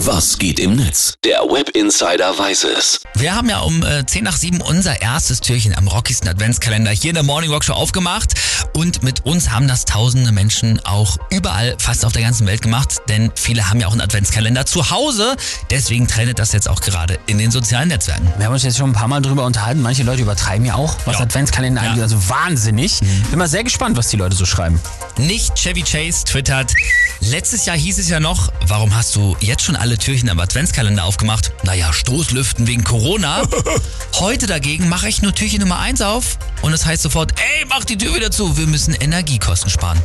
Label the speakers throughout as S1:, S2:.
S1: Was geht im Netz? Der Web Insider weiß es.
S2: Wir haben ja um äh, 10 nach 7 unser erstes Türchen am rockigsten Adventskalender hier in der Morning Rock Show aufgemacht. Und mit uns haben das tausende Menschen auch überall, fast auf der ganzen Welt gemacht. Denn viele haben ja auch einen Adventskalender zu Hause. Deswegen trendet das jetzt auch gerade in den sozialen Netzwerken.
S3: Wir haben uns jetzt schon ein paar Mal drüber unterhalten. Manche Leute übertreiben ja auch, was
S2: Ja.
S3: Adventskalender
S2: Ja.
S3: angeht. Also wahnsinnig. Bin mal sehr gespannt, was die Leute so schreiben.
S2: Nicht Chevy Chase twittert. Letztes Jahr hieß es ja noch, warum hast du jetzt schon alle Türchen am Adventskalender aufgemacht? Naja, Stoßlüften wegen Corona. Heute dagegen mache ich nur Türchen Nummer 1 auf und es heißt sofort, ey, mach die Tür wieder zu, wir müssen Energiekosten sparen.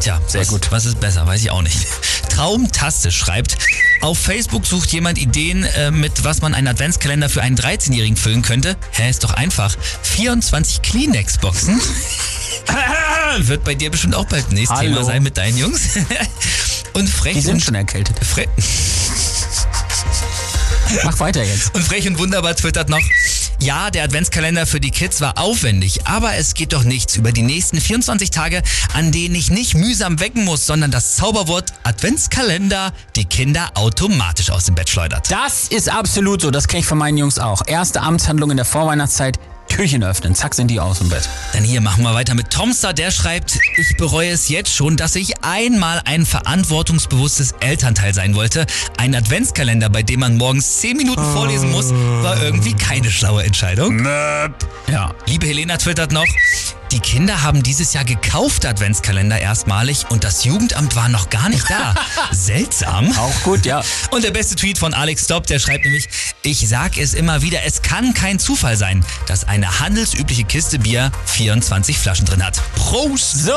S2: Tja, sehr was, gut. Was ist besser, weiß ich auch nicht. Traumtastisch schreibt, auf Facebook sucht jemand Ideen, äh, mit was man einen Adventskalender für einen 13-Jährigen füllen könnte. Hä, ist doch einfach. 24 Kleenex-Boxen. Wird bei dir bestimmt auch bald nächstes
S3: Hallo.
S2: Thema sein mit deinen Jungs. und frech
S3: Die sind
S2: und,
S3: schon erkältet.
S2: fre
S3: Mach weiter jetzt.
S2: und frech und wunderbar twittert noch. Ja, der Adventskalender für die Kids war aufwendig, aber es geht doch nichts über die nächsten 24 Tage, an denen ich nicht mühsam wecken muss, sondern das Zauberwort Adventskalender die Kinder automatisch aus dem Bett schleudert.
S3: Das ist absolut so. Das kenne ich von meinen Jungs auch. Erste Amtshandlung in der Vorweihnachtszeit. Türchen öffnen. Zack, sind die aus dem Bett.
S2: Dann hier machen wir weiter mit Tomster, der schreibt, ich bereue es jetzt schon, dass ich einmal ein verantwortungsbewusstes Elternteil sein wollte. Ein Adventskalender, bei dem man morgens 10 Minuten vorlesen muss, war irgendwie keine schlaue Entscheidung.
S3: Ja.
S2: Liebe Helena twittert noch, die Kinder haben dieses Jahr gekaufte Adventskalender erstmalig und das Jugendamt war noch gar nicht da. Seltsam.
S3: Auch gut, ja.
S2: Und der beste Tweet von Alex Stopp, der schreibt nämlich, ich sag es immer wieder, es kann kein Zufall sein, dass eine handelsübliche Kiste Bier 24 Flaschen drin hat. Prost!
S3: So,